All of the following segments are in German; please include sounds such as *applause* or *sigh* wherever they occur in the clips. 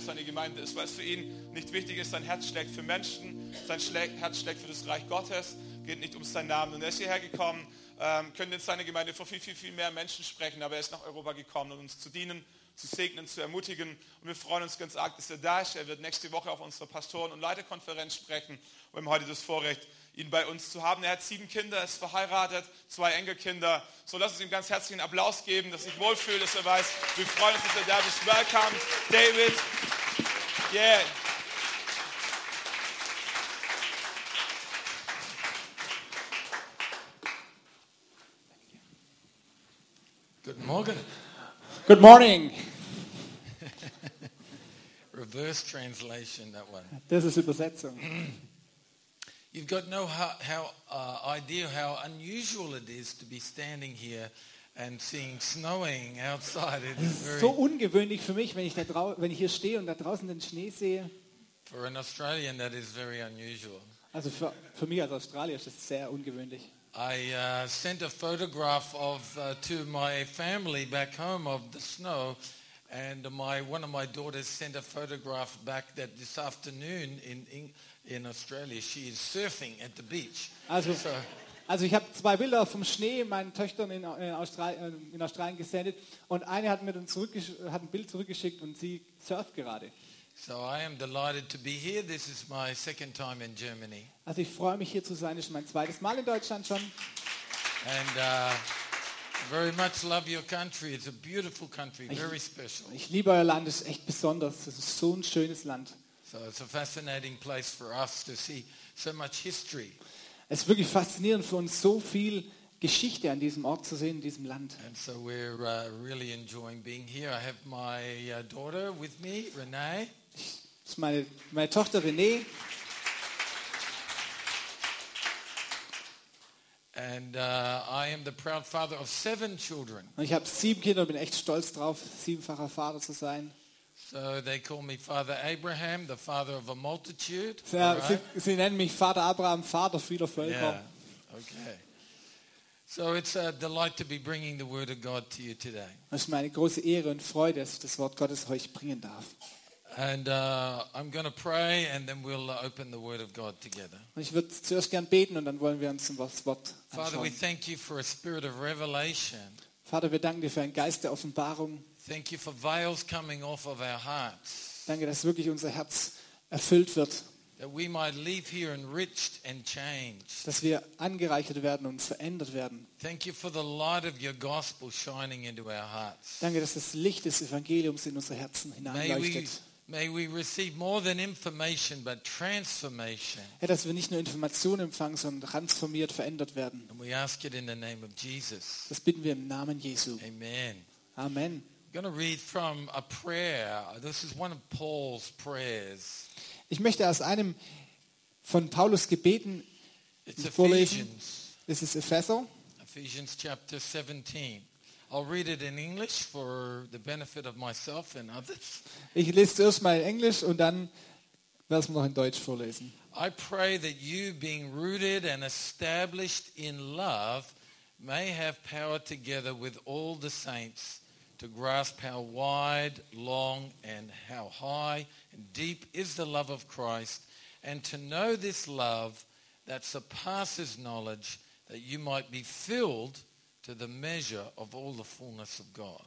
wo seine Gemeinde ist, weil es für ihn nicht wichtig ist, sein Herz schlägt für Menschen, sein Herz schlägt für das Reich Gottes, geht nicht um seinen Namen. Und er ist hierher gekommen, ähm, könnte in seiner Gemeinde vor viel, viel, viel mehr Menschen sprechen, aber er ist nach Europa gekommen, um uns zu dienen, zu segnen, zu ermutigen. Und wir freuen uns ganz arg, dass er da ist. Er wird nächste Woche auf unserer Pastoren- und Leiterkonferenz sprechen. Und wir haben heute das Vorrecht, ihn bei uns zu haben. Er hat sieben Kinder, ist verheiratet, zwei Enkelkinder. So lass uns ihm ganz herzlichen Applaus geben, dass sich wohlfühlt, dass er weiß, wir freuen uns, dass er da ist. Welcome, David. Yeah. Guten Morgen. Good morning. *laughs* Reverse translation, that one. Das ist Übersetzung. You've got no how, how, uh, idea how unusual it is to be standing here and seeing snowing outside. It is very, So ungewöhnlich für mich, wenn ich, da wenn ich hier stehe und da draußen den Schnee sehe. for an Australian, that is very unusual. Also für, für mich als Australier ist das sehr ungewöhnlich. I uh, sent a photograph of uh, to my family back home of the snow, and my one of my daughters sent a photograph back that this afternoon in in, in Australia she is surfing at the beach. Also, So also ich habe zwei Bilder vom Schnee meinen Töchtern in, in, Australien, in Australien gesendet und eine hat mir dann hat ein Bild zurückgeschickt und sie surft gerade. So I am delighted to be here. This is my second time in Germany. Also ich freue mich hier zu sein, das ist mein zweites Mal in Deutschland schon. And uh, very much love your country. It's a beautiful country, very special. Ich liebe euer Land, es ist echt besonders. Es ist so ein schönes Land. So it's a fascinating place for us to see so much history. Es ist wirklich faszinierend für uns, so viel Geschichte an diesem Ort zu sehen, in diesem Land. And so we're uh, really enjoying being here. I have my uh, daughter with me, Renee. Das ist meine, meine Tochter Renee. And uh, I am the proud father of seven children. Und ich habe sieben Kinder und bin echt stolz drauf, siebenfacher Vater zu sein. So they call me Father Abraham, the father of a multitude. Sie, right? sie nennen mich Vater Abraham, Vater vieler Völker. Yeah. Okay. So it's a delight to be bringing the word of God to you today. Das ist meine große Ehre und Freude, dass ich das Wort Gottes euch bringen darf. And uh, I'm going to pray and then we'll open the word of God together. Und ich würde zuerst gern beten und dann wollen wir uns das Wort Father, we anschauen. thank you for a spirit of revelation. Vater, wir danken dir für einen Geist der Offenbarung. Thank you for veils coming off of our hearts. Danke, dass wirklich unser Herz erfüllt wird, That we might leave here enriched and changed. dass wir angereichert werden und verändert werden. Thank you for the light of your gospel shining into our hearts. Danke, dass das Licht des Evangeliums in unsere Herzen hineinleuchtet. may we receive more than information but transformation. Ja, dass wir nicht nur Informationen empfangen, sondern transformiert, verändert werden. And we ask it in the name of Jesus. Das bitten wir im Namen Jesu. Amen. Amen. I'm going to read from a prayer. This is one of Paul's prayers. Ich möchte aus einem von Paulus Gebeten It's vorlesen. Ephesians, Das ist Epheser. Ephesians chapter 17. I'll read it in English for the benefit of myself and others. Ich lese zuerst mal in Englisch und dann werden wir noch in Deutsch vorlesen. I pray that you, being rooted and established in love, may have power together with all the saints to grasp how wide, long, and how high and deep is the love of Christ, and to know this love that surpasses knowledge, that you might be filled to the measure of all the fullness of God.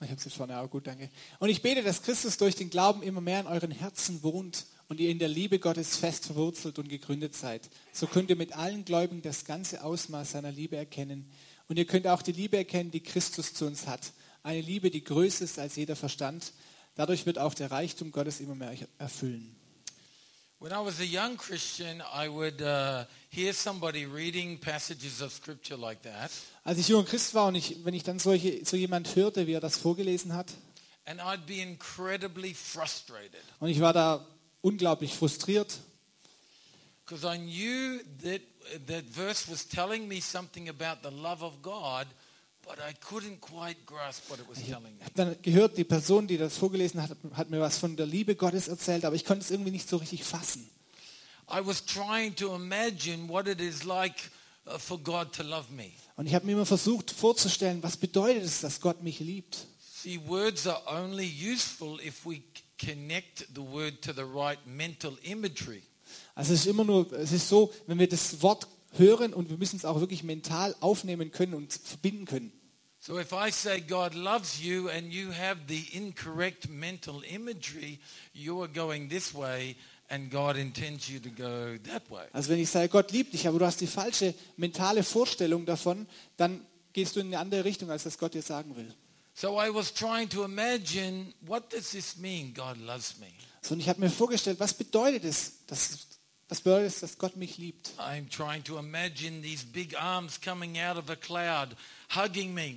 Ich habe es jetzt vorne gut, danke. Und ich bete, dass Christus durch den Glauben immer mehr in euren Herzen wohnt und ihr in der Liebe Gottes fest verwurzelt und gegründet seid. So könnt ihr mit allen Gläubigen das ganze Ausmaß seiner Liebe erkennen. Und ihr könnt auch die Liebe erkennen, die Christus zu uns hat. Eine Liebe, die größer ist als jeder Verstand. Dadurch wird auch der Reichtum Gottes immer mehr erfüllen. When I was a young Christian, I would uh, hear somebody reading passages of scripture like that, Als ich junger Christ war und ich, wenn ich dann solche, so jemand hörte, wie er das vorgelesen hat, and I'd be incredibly frustrated und ich war da unglaublich frustriert, because I knew that that verse was telling me something about the love of God, Ich habe dann gehört, die Person, die das vorgelesen hat, hat mir was von der Liebe Gottes erzählt, aber ich konnte es irgendwie nicht so richtig fassen. I was trying to imagine what it is like uh, for God to love me. Und ich habe mir immer versucht vorzustellen, was bedeutet es, dass Gott mich liebt. See, words are only useful if we connect the word to the right mental imagery. Also es ist immer nur, es ist so, wenn wir das Wort hören und wir müssen es auch wirklich mental aufnehmen können und verbinden können. So if I say God loves you and you have the incorrect mental imagery, you are going this way and God intends you to go that way. Also wenn ich sage, Gott liebt dich, aber du hast die falsche mentale Vorstellung davon, dann gehst du in eine andere Richtung, als das Gott dir sagen will. So I was trying to imagine what does this mean God loves me? So, und ich habe mir vorgestellt, was bedeutet es, dass, was bedeutet dass Gott mich liebt? I'm trying to imagine these big arms coming out of a cloud, hugging me.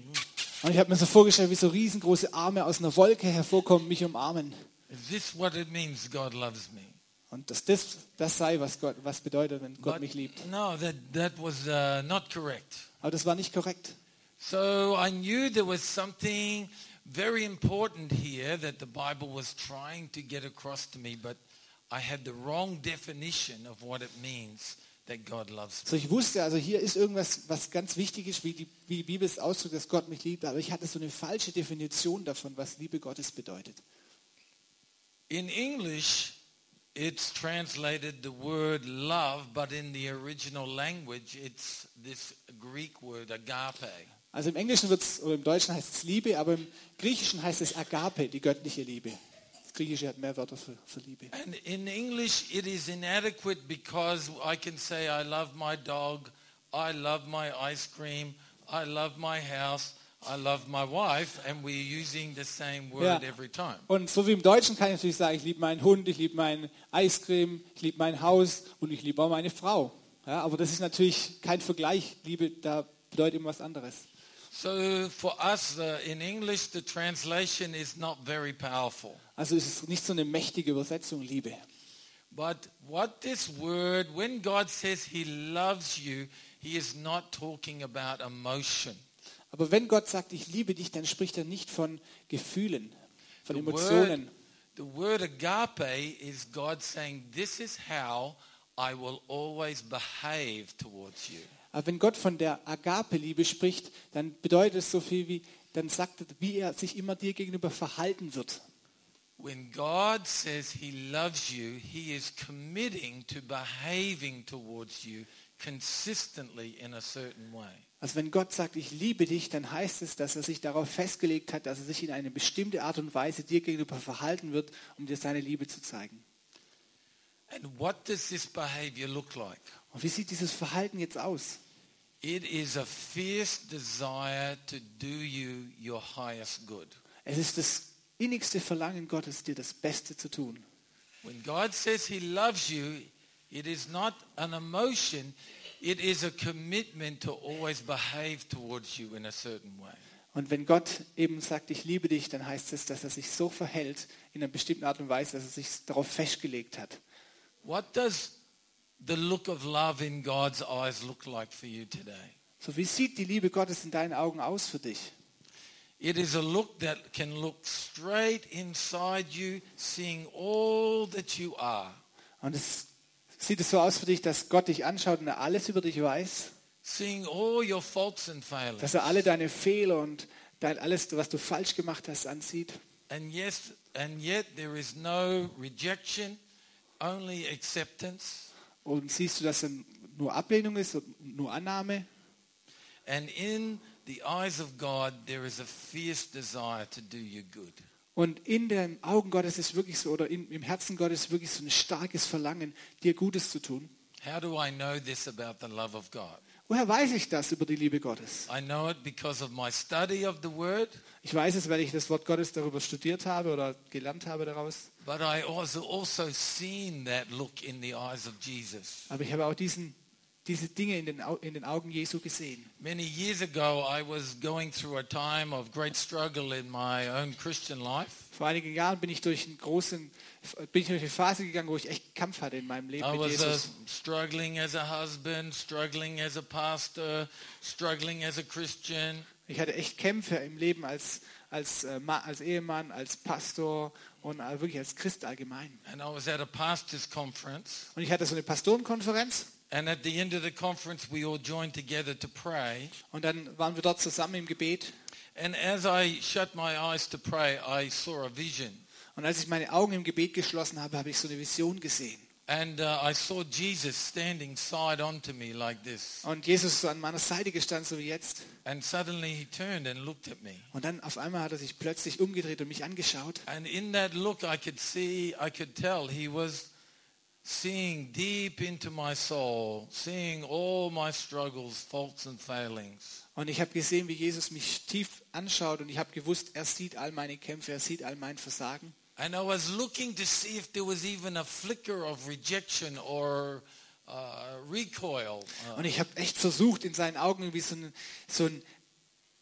Und ich habe mir so vorgestellt, wie so riesengroße Arme aus einer Wolke hervorkommen, mich umarmen. Is this what it means God loves me? Und dass das das sei, was Gott, was bedeutet, wenn Gott But mich liebt. no, that, that was uh, not correct. Aber das war nicht korrekt. So I knew there was something very important here that the Bible was trying to get across to me, but I had the wrong definition of what it means that God loves me. So ich wusste, also hier ist irgendwas, was ganz wichtig ist, wie die, wie die Bibel es ausdrückt, dass Gott mich liebt. Aber ich hatte so eine falsche Definition davon, was Liebe Gottes bedeutet. In English, it's translated the word love, but in the original language, it's this Greek word agape. Also im Englischen wird's, oder im Deutschen heißt es Liebe, aber im Griechischen heißt es Agape, die göttliche Liebe. Griechische hat mehr Wörter für, für Liebe. And in English, it is inadequate because I can say, I love my dog, I love my ice cream, I love my house, I love my wife, and we're using the same word Ja. every time. Und so wie im Deutschen kann ich natürlich sagen, ich liebe meinen Hund, ich liebe mein Eiscreme, ich liebe mein Haus und ich liebe auch meine Frau. Ja, aber das ist natürlich kein Vergleich. Liebe, da bedeutet immer was anderes. So for us uh, in English, the translation is not very powerful. Also es ist nicht so eine mächtige Übersetzung, Liebe. But what this word, when God says he loves you, he is not talking about emotion. Aber wenn Gott sagt, ich liebe dich, dann spricht er nicht von Gefühlen, von The Emotionen. word, the word agape is God saying, this is how I will always behave towards you. Aber wenn Gott von der Agape-Liebe spricht, dann bedeutet es so viel wie, dann sagt er, wie er sich immer dir gegenüber verhalten wird. When God says he loves you, he is committing to behaving towards you consistently in a certain way. Also wenn Gott sagt, ich liebe dich, dann heißt es, dass er sich darauf festgelegt hat, dass er sich in eine bestimmte Art und Weise dir gegenüber verhalten wird, um dir seine Liebe zu zeigen. And what does this behavior look like? Und wie sieht dieses Verhalten jetzt aus? It is a fierce desire to do you your highest good. Es ist das innigste Verlangen Gottes, dir das Beste zu tun. When God says he loves you, it is not an emotion, it is a commitment to always behave towards you in a certain way. Und wenn Gott eben sagt, ich liebe dich, dann heißt es, dass er sich so verhält in einer bestimmten Art und Weise, dass er sich darauf festgelegt hat. What does the look of love in God's eyes look like for you today? So wie sieht die Liebe Gottes in deinen Augen aus für dich? It is a look that can look straight inside you, seeing all that you are, Und es sieht es so aus für dich, dass Gott dich anschaut und er alles über dich weiß, seeing all your faults and failings. dass er alle deine Fehler und dein, alles, was du falsch gemacht hast, ansieht. And yes, and yet there is no rejection, only acceptance. Und siehst du, dass er nur Ablehnung ist und nur Annahme. And in the eyes of God, there is a fierce desire to do you good. Und in den Augen Gottes ist wirklich so, oder in, im Herzen Gottes ist wirklich so ein starkes Verlangen, dir Gutes zu tun. How do I know this about the love of God? Woher weiß ich das über die Liebe Gottes? Word, Ich weiß es, weil ich das Wort Gottes darüber studiert habe oder gelernt habe daraus. but I also also seen that look in the eyes of Jesus. Aber ich habe auch diesen, diese Dinge in den, in den Augen Jesu gesehen. Many years ago, I was going through a time of great struggle in my own Christian life. Vor einigen Jahren bin ich durch, einen großen, bin ich durch eine Phase gegangen, wo ich echt Kampf hatte in meinem Leben I mit uh, Jesus. struggling as a husband, struggling as a pastor, struggling as a Christian. Ich hatte echt Kämpfe im Leben als, als, äh, als Ehemann, als Pastor und äh, wirklich als Christ allgemein. And I was at a pastor's conference. Und ich hatte so eine Pastorenkonferenz And at the end of the conference, we all joined together to pray. und dann waren wir dort zusammen im Gebet. And as I shut my eyes to pray, I saw a vision. Und als ich meine Augen im Gebet geschlossen habe, habe ich so eine Vision gesehen. And uh, I saw Jesus standing side on to me like this. Und Jesus ist so an meiner Seite gestanden, so wie jetzt. And suddenly he turned and looked at me. Und dann auf einmal hat er sich plötzlich umgedreht und mich angeschaut. And in that look, I could see, I could tell he was seeing deep into my soul, seeing all my struggles, faults and failings. Und ich habe gesehen, wie Jesus mich tief anschaut und ich habe gewusst, er sieht all meine Kämpfe, er sieht all mein Versagen. And I was looking to see if there was even a flicker of rejection or uh, recoil. Uh, Und ich habe echt versucht, in seinen Augen irgendwie so ein, so ein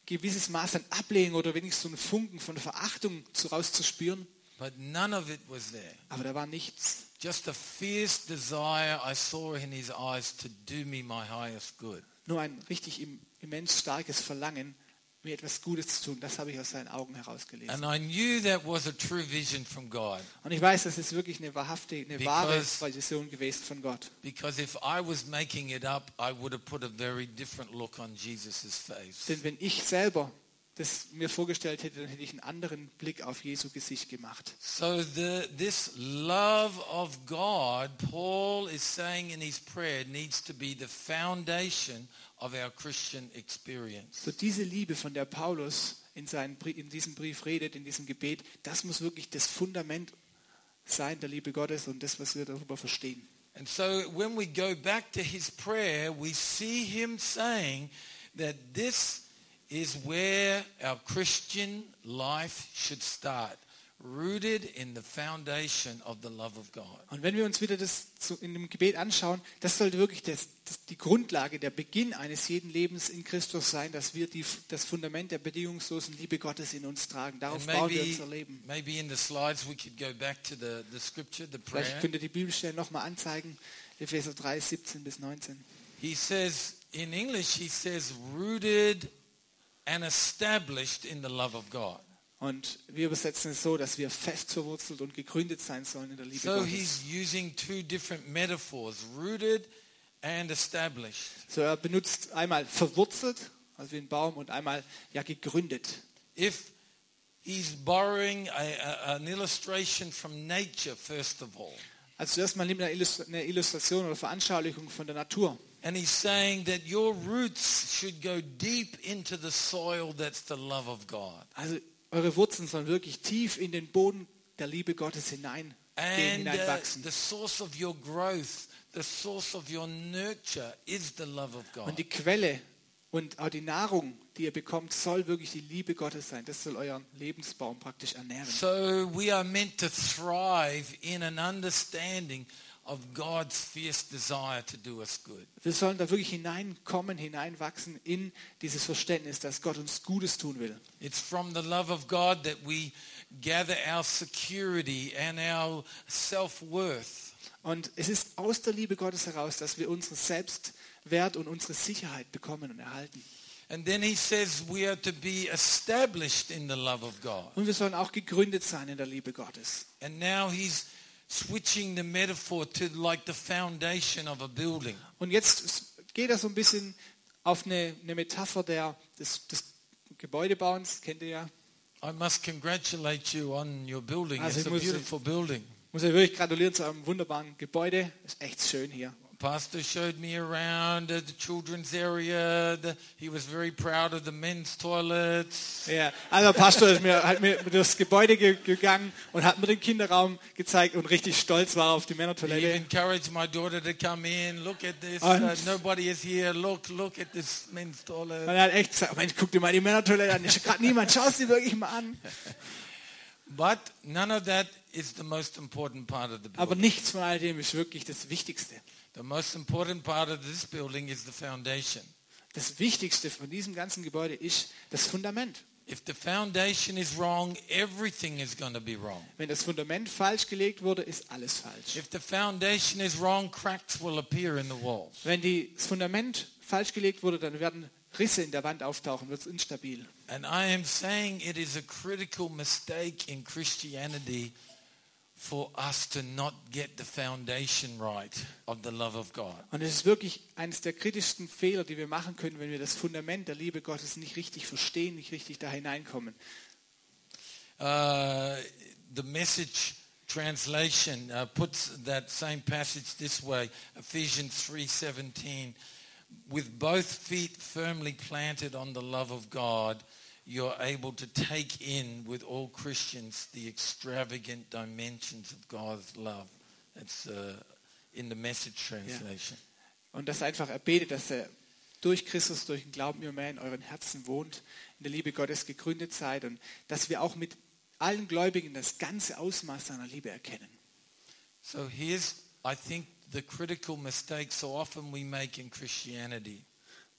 gewisses Maß an Ablehnung oder wenigstens so einen Funken von Verachtung zu- rauszuspüren. but none of it was there. Aber da war nichts. Just a fierce desire I saw in his eyes to do me my highest good. Nur ein richtig im- immens starkes Verlangen, mir etwas Gutes zu tun. Das habe ich aus seinen Augen herausgelesen. And I knew that was a true vision from God. Und ich weiß, das ist wirklich eine wahrhafte, eine wahre Vision gewesen von Gott. Because if I was making it up, I would have put a very different look on Jesus' face. Denn wenn ich selber das mir vorgestellt hätte, dann hätte ich einen anderen Blick auf Jesu Gesicht gemacht. So the, this love of God, Paul is saying in his prayer, needs to be the foundation of our Christian experience. So diese Liebe, von der Paulus in, seinen, in diesem Brief redet, in diesem Gebet, das muss wirklich das Fundament sein der Liebe Gottes und das, was wir darüber verstehen. And so when we go back to his prayer, we see him saying that this is where our Christian life should start, rooted in the foundation of the love of God. Und wenn wir uns wieder das in dem Gebet anschauen, das sollte wirklich das, das, die Grundlage, der Beginn eines jeden Lebens in Christus sein, dass wir die, das Fundament der bedingungslosen Liebe Gottes in uns tragen. Darauf And bauen wir maybe, unser Leben. maybe in the slides we could go back to the, the scripture, the Vielleicht prayer. könnt ihr die Bibelstellen nochmal anzeigen. Epheser 3, 17 bis 19. He says, in English, he says, rooted and established in the love of God. Und wir übersetzen es so, dass wir fest verwurzelt und gegründet sein sollen in der Liebe So Gottes. he's using two different metaphors, rooted and established. So er benutzt einmal verwurzelt, also wie ein Baum, und einmal ja gegründet. If he's borrowing a, a- an illustration from nature, first of all, Also zuerst mal nimmt er eine Illustration oder Veranschaulichung von der Natur. And he's saying that your roots should go deep into the soil that's the love of God. Also eure Wurzeln sollen wirklich tief in den Boden der Liebe Gottes hineingehen, And uh, hineinwachsen. the source of your growth, the source of your nurture is the love of God. Und die Quelle und auch die Nahrung, die ihr bekommt, soll wirklich die Liebe Gottes sein. Das soll euren Lebensbaum praktisch ernähren. So we are meant to thrive in an understanding of God's fierce desire to do us good. Wir sollen da wirklich hineinkommen, hineinwachsen in dieses Verständnis, dass Gott uns Gutes tun will. It's from the love of God that we gather our security and our self-worth. Und es ist aus der Liebe Gottes heraus, dass wir unseren Selbstwert und unsere Sicherheit bekommen und erhalten. And then he says we are to be established in the love of God. Und wir sollen auch gegründet sein in der Liebe Gottes. And now he's switching the metaphor to like the foundation of a building. Und jetzt geht er so ein bisschen auf eine, eine Metapher der, des, des Gebäudebauens, kennt ihr ja. I must congratulate you on your building. Also It's ich a muss- beautiful building. Muss ich wirklich gratulieren zu einem wunderbaren Gebäude. Ist echt schön hier. Pastor showed me around the children's area. The, he was very proud of the men's toilets. Ja, also Pastor ist mir, hat mir *laughs* durchs Gebäude ge gegangen und hat mir den Kinderraum gezeigt und richtig stolz war auf die He Männertoilette. encouraged my daughter to come in. Look at this. Uh, nobody is here. Look, look at this men's toilet. Und er hat echt gesagt, Mensch, guck dir mal die Männertoilette an. Ist gerade niemand. Schau es dir wirklich mal an. *laughs* But none of that is the most important part of the Aber building. nichts von all dem ist wirklich das Wichtigste. The most important part of this building is the foundation. Das Wichtigste von diesem ganzen Gebäude ist das Fundament. If the foundation is wrong, everything is going to be wrong. Wenn das Fundament falsch gelegt wurde, ist alles falsch. If the foundation is wrong, cracks will appear in the walls. Wenn die, das Fundament falsch gelegt wurde, dann werden Risse in der Wand auftauchen, wird es instabil. And I am saying it is a critical mistake in Christianity for us to not get the foundation right of the love of God. Und es ist wirklich eines der kritischsten Fehler, die wir machen können, wenn wir das Fundament der Liebe Gottes nicht richtig verstehen, nicht richtig da hineinkommen. Uh, the message translation uh, puts that same passage this way, Ephesians 3:17, with both feet firmly planted on the love of God, you're able to take in with all Christians the extravagant dimensions of God's love. That's uh, in the message translation. Und das einfach erbetet, dass er durch Christus, durch den Glauben immer mehr in euren Herzen wohnt, in der Liebe Gottes gegründet seid und dass wir auch mit allen Gläubigen das ganze Ausmaß seiner Liebe erkennen. So here's, I think, the critical mistake so often we make in Christianity.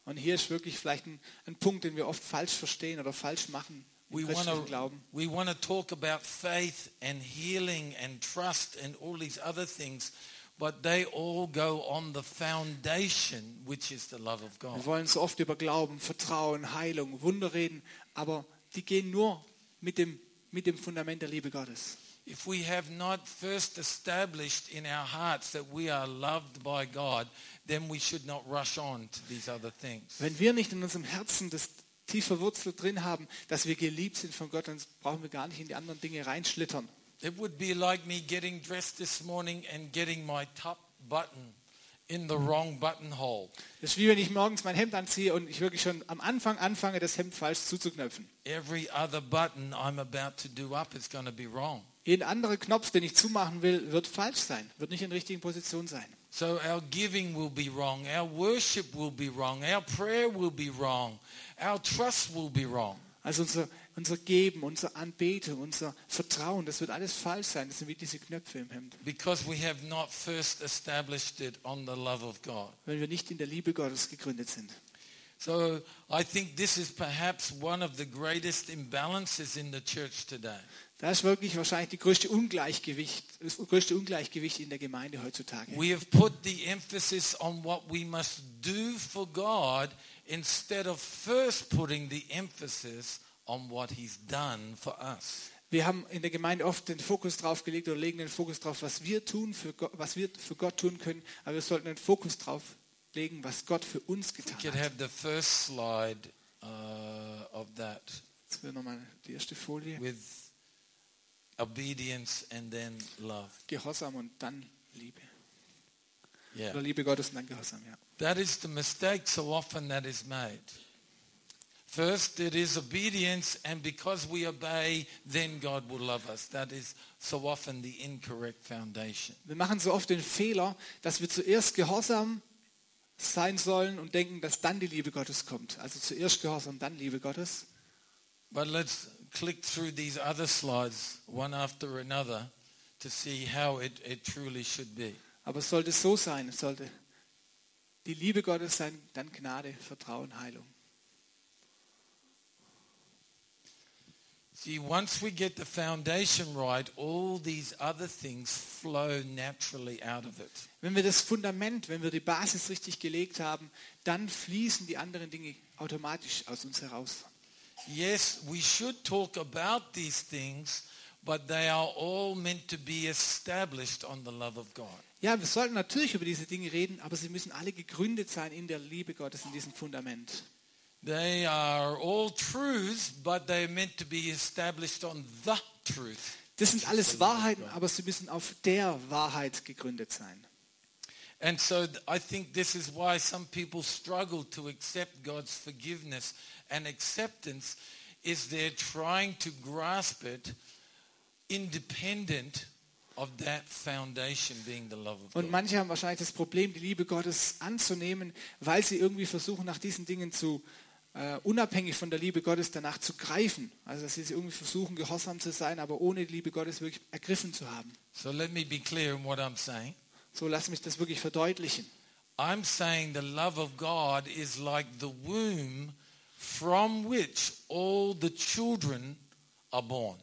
Und hier ist wirklich vielleicht ein, ein Punkt, den wir oft falsch verstehen oder falsch machen We want Glauben. we want to talk about faith and healing and trust and all these other things, but they all go on the foundation, which is the love of Wir God. wollen so oft über Glauben, Vertrauen, Heilung, Wunder reden, aber die gehen nur mit dem, mit dem Fundament der Liebe Gottes. If we have not first established in our hearts that we are loved by God, then we should not rush on to these other things. Wenn wir nicht in unserem Herzen das tief verwurzelt drin haben, dass wir geliebt sind von Gott, dann brauchen wir gar nicht in die anderen Dinge reinschlittern. It would be like me getting dressed this morning and getting my top button in the wrong buttonhole. Das ist wie wenn ich morgens mein Hemd anziehe und ich wirklich schon am Anfang anfange, das Hemd falsch zuzuknöpfen. Every other button I'm about to do up is going to be wrong. Jeden anderen Knopf, den ich zumachen will, wird falsch sein, wird nicht in der richtigen Position sein. So our giving will be wrong, our worship will be wrong, our prayer will be wrong, our trust will be wrong. Also unser, unser Geben, unsere Anbetung, unser Vertrauen, das wird alles falsch sein. Das sind wie diese Knöpfe im Hemd. Because we have not first established it on the love of God. Wenn wir nicht in der Liebe Gottes gegründet sind. So I think this is perhaps one of the greatest imbalances in the church today. Da ist wirklich wahrscheinlich die größte Ungleichgewicht, das größte Ungleichgewicht in der Gemeinde heutzutage. We have put the emphasis on what we must do for God instead of first putting the emphasis on what he's done for us. Wir haben in der Gemeinde oft den Fokus drauf gelegt oder legen den Fokus drauf, was wir tun, für Gott, was wir für Gott tun können. Aber wir sollten den Fokus drauf legen, was Gott für uns getan hat. have the first slide uh, of that Jetzt wäre nochmal die erste Folie. with obedience and then love. Gehorsam und dann Liebe. Yeah. Oder Liebe Gottes und dann Gehorsam, ja. That is the mistake so often that is made. First, it is obedience, and because we obey, then God will love us. That is so often the incorrect foundation. Wir machen so oft den Fehler, dass wir zuerst Gehorsam sein sollen und denken, dass dann die Liebe Gottes kommt. Also zuerst Gehorsam, dann Liebe Gottes. But let's click through these other slides one after another to see how it, it truly should be. Aber es sollte so sein, es sollte die Liebe Gottes sein, dann Gnade, Vertrauen, Heilung. See, once we get the foundation right, all these other things flow naturally out of it. Wenn wir das Fundament, wenn wir die Basis richtig gelegt haben, dann fließen die anderen Dinge automatisch aus uns heraus. Yes, we should talk about these things, but they are all meant to be established on the love of God. Ja, wir sollten natürlich über diese Dinge reden, aber sie müssen alle gegründet sein in der Liebe Gottes, in diesem Fundament. They are all truths, but they're meant to be established on the truth. Das sind alles Wahrheiten, aber sie müssen auf der Wahrheit gegründet sein. And so I think this is why some people struggle to accept God's forgiveness and acceptance is they're trying to grasp it independent of that foundation being the love of Und God. manche haben wahrscheinlich das Problem, die Liebe Gottes anzunehmen, weil sie irgendwie versuchen, nach diesen Dingen zu, äh, unabhängig von der Liebe Gottes danach zu greifen. Also dass sie irgendwie versuchen, gehorsam zu sein, aber ohne die Liebe Gottes wirklich ergriffen zu haben. So let me be clear in what I'm saying. So lass mich das wirklich verdeutlichen. I'm saying the love of God is like the womb from which all the children are born.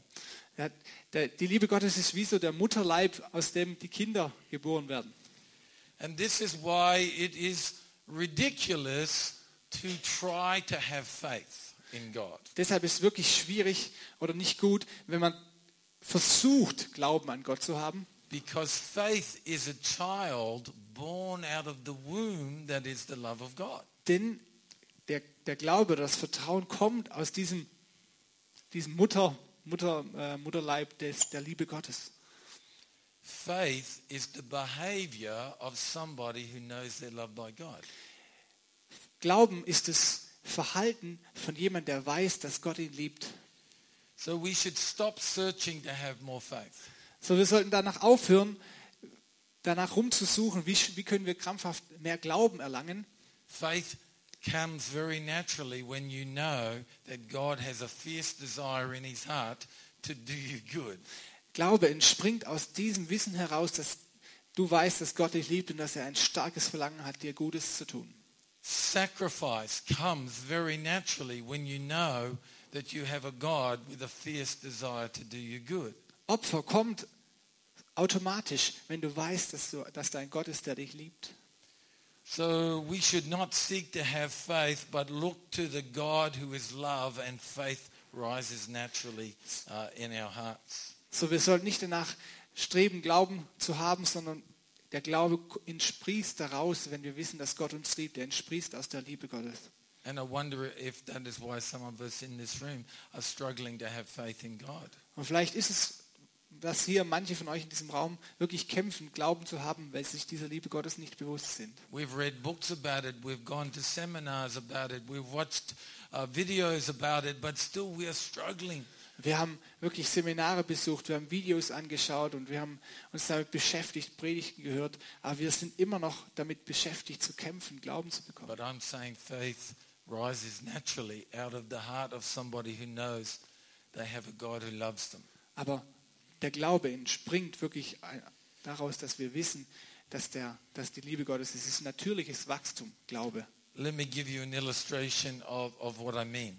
Ja, der, die Liebe Gottes ist wie so der Mutterleib, aus dem die Kinder geboren werden. And this is why it is ridiculous to try to have faith in God. Deshalb ist es wirklich schwierig oder nicht gut, wenn man versucht, Glauben an Gott zu haben, Because faith is a child born out of the womb that is the love of God. denn der, der Glaube, das Vertrauen kommt aus diesem, diesem Mutter, Mutter, äh, Mutterleib des, der Liebe Gottes. Faith is the behavior of somebody who knows they're loved by God. Glauben ist das Verhalten von jemand, der weiß, dass Gott ihn liebt. So we should stop searching to have more faith. So, wir sollten danach aufhören, danach rumzusuchen, wie, wie können wir krampfhaft mehr Glauben erlangen. Faith comes very naturally when you know that God has a fierce desire in his heart to do you good. Glaube entspringt aus diesem Wissen heraus, dass du weißt, dass Gott dich liebt und dass er ein starkes Verlangen hat, dir Gutes zu tun. Sacrifice comes very naturally when you know that you have a God with a fierce desire to do you good. Opfer kommt automatisch, wenn du weißt, dass, du, dass dein Gott ist, der dich liebt. So we should not seek to have faith, but look to the God who is love, and faith rises naturally uh, in our hearts. So, wir sollten nicht danach streben, Glauben zu haben, sondern der Glaube entsprießt daraus, wenn wir wissen, dass Gott uns liebt. Der entsprießt aus der Liebe Gottes. And I wonder if that is why some of us in this room are struggling to have faith in God. Und vielleicht ist es, dass hier manche von euch in diesem Raum wirklich kämpfen, Glauben zu haben, weil sie sich dieser Liebe Gottes nicht bewusst sind. We've read books about it, we've gone to seminars about it, we've watched uh, videos about it, but still we are struggling. Wir haben wirklich Seminare besucht, wir haben Videos angeschaut und wir haben uns damit beschäftigt, Predigten gehört, aber wir sind immer noch damit beschäftigt zu kämpfen, Glauben zu bekommen. But I'm saying faith rises naturally out of the heart of somebody who knows they have a God who loves them. Aber der Glaube entspringt wirklich daraus, dass wir wissen, dass, der, dass die Liebe Gottes ist. Es ist natürliches Wachstum, Glaube. Let me give you an illustration of, of what I mean.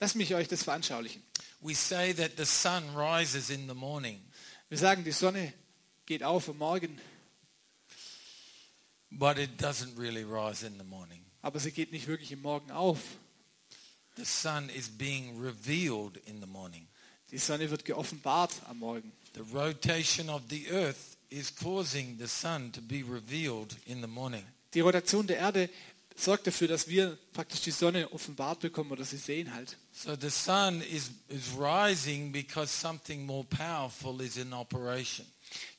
Lass mich euch das veranschaulichen. We say that the sun rises in the morning, Wir sagen, die Sonne geht auf am Morgen, but it doesn't really rise in the morning. aber sie geht nicht wirklich im Morgen auf. The sun is being revealed in the morning. Die Sonne wird geoffenbart am Morgen. The rotation of the earth is causing the sun to be revealed in the morning. Die Rotation der Erde sorgt dafür, dass wir praktisch die Sonne offenbart bekommen oder sie sehen halt. So the sun is, is rising because something more powerful is in operation.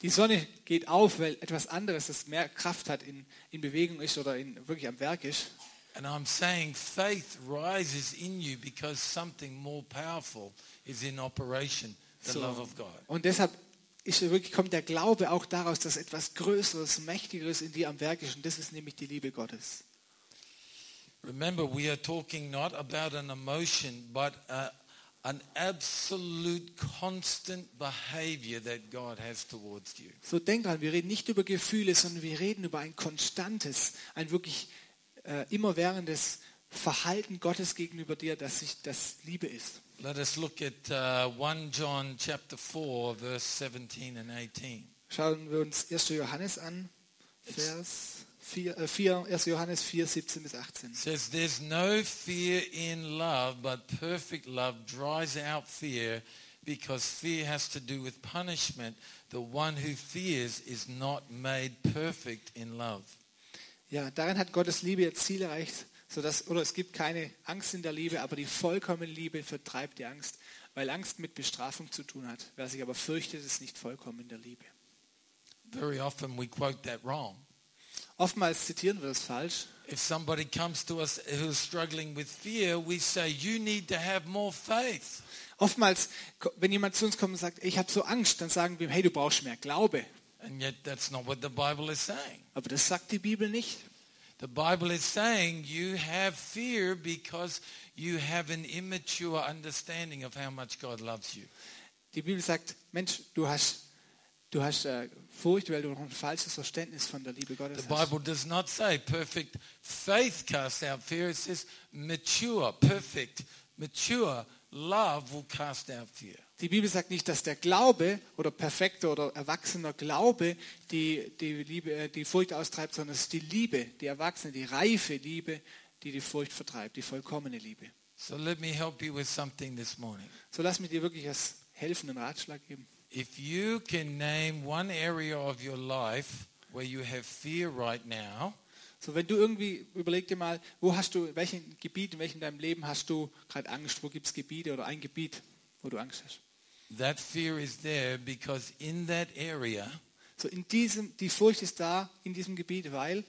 Die Sonne geht auf, weil etwas anderes, das mehr Kraft hat, in, in Bewegung ist oder in, wirklich am Werk ist. And I'm saying faith rises in you because something more powerful is in operation, the So. love of God. Und deshalb ist wirklich, kommt der Glaube auch daraus, dass etwas Größeres, Mächtigeres in dir am Werk ist. Und das ist nämlich die Liebe Gottes. Remember, we are talking not about an emotion, but uh, an absolute constant behavior that God has towards you. So denk dran, wir reden nicht über Gefühle, sondern wir reden über ein konstantes, ein wirklich äh, immerwährendes Verhalten Gottes gegenüber dir, dass sich das Liebe ist. Let us look at uh, 1 John chapter 4, verse 17 and 18. Schauen wir uns 1. Johannes an, Vers 4, äh 4 1. Johannes 4, 17 bis 18. Says, There's no fear in love, but perfect love drives out fear because fear has to do with punishment. The one who fears is not made perfect in love. Ja, darin hat Gottes Liebe ihr Ziel erreicht, sodass, oder es gibt keine Angst in der Liebe, aber die vollkommene Liebe vertreibt die Angst, weil Angst mit Bestrafung zu tun hat. Wer sich aber fürchtet, ist nicht vollkommen in der Liebe. Very often we quote that wrong. Oftmals zitieren wir das falsch. If somebody comes to us who's struggling with fear, we say, You need to have more faith. Oftmals, wenn jemand zu uns kommt und sagt, ich habe so Angst, dann sagen wir, ihm, hey, du brauchst mehr Glaube. And yet that's not what the Bible is saying. Aber das sagt die Bibel nicht. The Bible is saying you have fear because you have an immature understanding of how much God loves you. Die Bibel sagt, Mensch, du hast, du hast äh, Furcht, weil du noch ein falsches Verständnis von der Liebe Gottes The hast. Bible does not say perfect faith casts out fear. It says mature, perfect, mature love will cast out fear. Die Bibel sagt nicht, dass der Glaube oder perfekter oder erwachsener Glaube die, die, Liebe, äh, die Furcht austreibt, sondern es ist die Liebe, die erwachsene, die reife Liebe, die die Furcht vertreibt, die vollkommene Liebe. So let me help you with something this morning. So lass mich dir wirklich als helfenden Ratschlag geben. If you can name one area of your life where you have fear right now, So wenn du irgendwie, überleg dir mal, wo hast du, in welchem Gebiet, in welchem deinem Leben hast du gerade Angst, wo gibt es Gebiete oder ein Gebiet, wo du Angst hast. That fear is there because in that area So in diesem, die Furcht ist da in diesem Gebiet, weil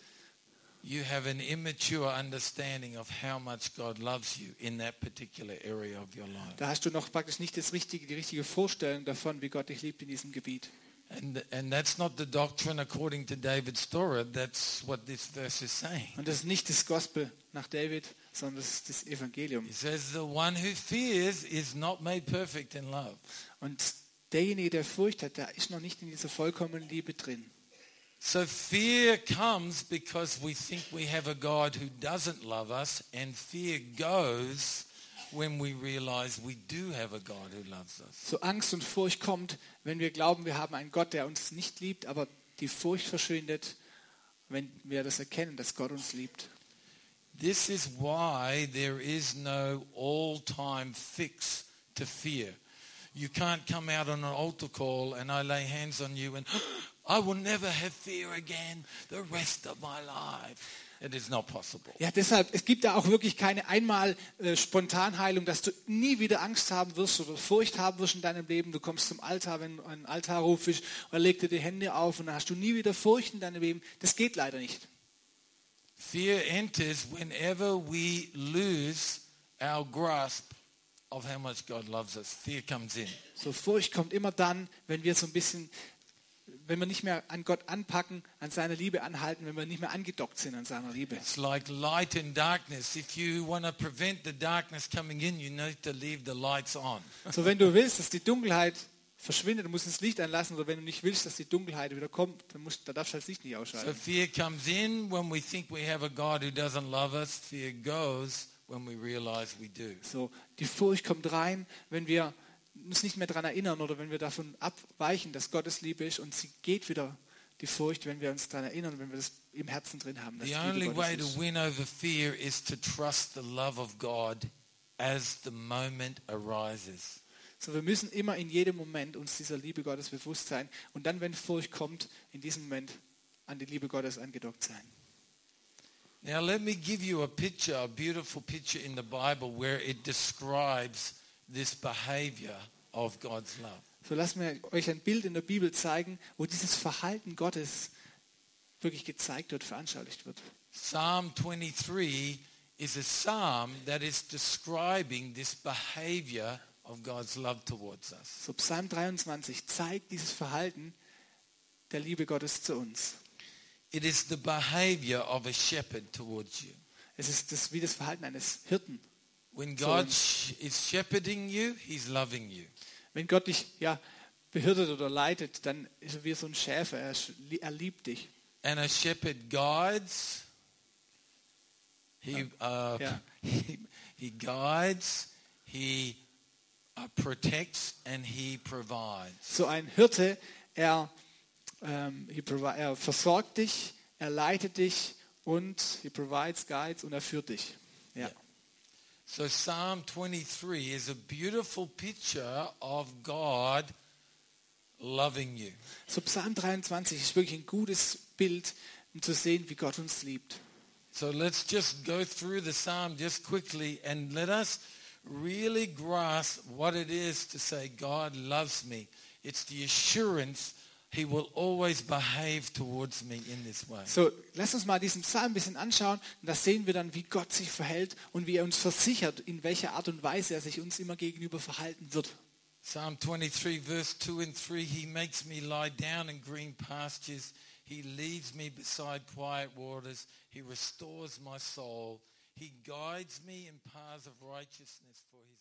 you have an immature understanding of how much God loves you in that particular area of your life. da hast du noch praktisch nicht das richtige, die richtige Vorstellung davon, wie Gott dich liebt in diesem Gebiet. And, and that's not the doctrine according to David's Torah. That's what this verse is saying. Und das ist nicht das Gospel nach David, sondern das ist das Evangelium. He says the one who fears is not made perfect in love. Und derjenige, der Furcht hat, der ist noch nicht in dieser vollkommenen Liebe drin. So fear comes because we think we have a God who doesn't love us, and fear goes when we realize we do have a God who loves us. So Angst und Furcht kommt, wenn wir glauben, wir haben einen Gott, der uns nicht liebt, aber die Furcht verschwindet, wenn wir das erkennen, dass Gott uns liebt. This is why there is no all-time fix to fear. You can't come out on an altar call and I lay hands on you and *gasps* I will never have fear again the rest of my life. It is not possible. Ja, deshalb, es gibt da auch wirklich keine einmal äh, Spontanheilung, dass du nie wieder Angst haben wirst oder Furcht haben wirst in deinem Leben. Du kommst zum Altar, wenn ein Altarruf ist, und er legt dir die Hände auf und dann hast du nie wieder Furcht in deinem Leben. Das geht leider nicht. Fear enters whenever we lose our grasp of how much God loves us. Fear comes in. So Furcht kommt immer dann, wenn wir so ein bisschen, wenn wir nicht mehr an Gott anpacken, an seiner Liebe anhalten, wenn wir nicht mehr angedockt sind an seiner Liebe. It's like light and darkness. If you want to prevent the darkness coming in, you need to leave the lights on. So wenn du willst, dass die Dunkelheit verschwindet, du musst das Licht anlassen, oder wenn du nicht willst, dass die Dunkelheit wieder kommt, dann musst, da darfst du halt das Licht nicht So ausschalten. fear comes in when we think we have a God who doesn't love us. Fear goes when we realize we do. So, die Furcht kommt rein, wenn wir uns nicht mehr daran erinnern oder wenn wir davon abweichen, dass Gottes Liebe ist und sie geht wieder, die Furcht, wenn wir uns daran erinnern, wenn wir das im Herzen drin haben. The only way to win over fear is to trust the love of God as the moment arises. So, wir müssen immer in jedem Moment uns dieser Liebe Gottes bewusst sein und dann, wenn Furcht kommt, in diesem Moment an die Liebe Gottes angedockt sein. Now let me give you a picture, a beautiful picture in the Bible where it describes this behavior of God's love. So lasst mir euch ein Bild in der Bibel zeigen, wo dieses Verhalten Gottes wirklich gezeigt wird, veranschaulicht wird. Psalm 23 is a psalm that is describing this behavior of God's love towards us. So Psalm 23 zeigt dieses Verhalten der Liebe Gottes zu uns. It is the behavior of a shepherd towards you. Es ist das, wie das Verhalten eines Hirten. When God is shepherding you, he's loving you. Wenn Gott dich ja, behirtet oder leitet, dann ist er wie so ein Schäfer. Er, er liebt dich. And a shepherd guides. He, uh, Yeah. *laughs* he, he guides, he So ein Hirte, er, ähm, er versorgt dich, er leitet dich und he provides, guides und er führt dich. Ja. Yeah. So Psalm 23 is a beautiful picture of God loving you. So Psalm 23 ist wirklich ein gutes Bild, um zu sehen, wie Gott uns liebt. So let's just go through the psalm just quickly and let us really grasp what it is to say God loves me. It's the assurance he will always behave towards me in this way. So, lass uns mal diesen Psalm ein bisschen anschauen und da sehen wir dann, wie Gott sich verhält und wie er uns versichert, in welcher Art und Weise er sich uns immer gegenüber verhalten wird. Psalm 23 verse 2 and 3 he makes me lie down in green pastures he leads me beside quiet waters he restores my soul he guides me in paths of righteousness for his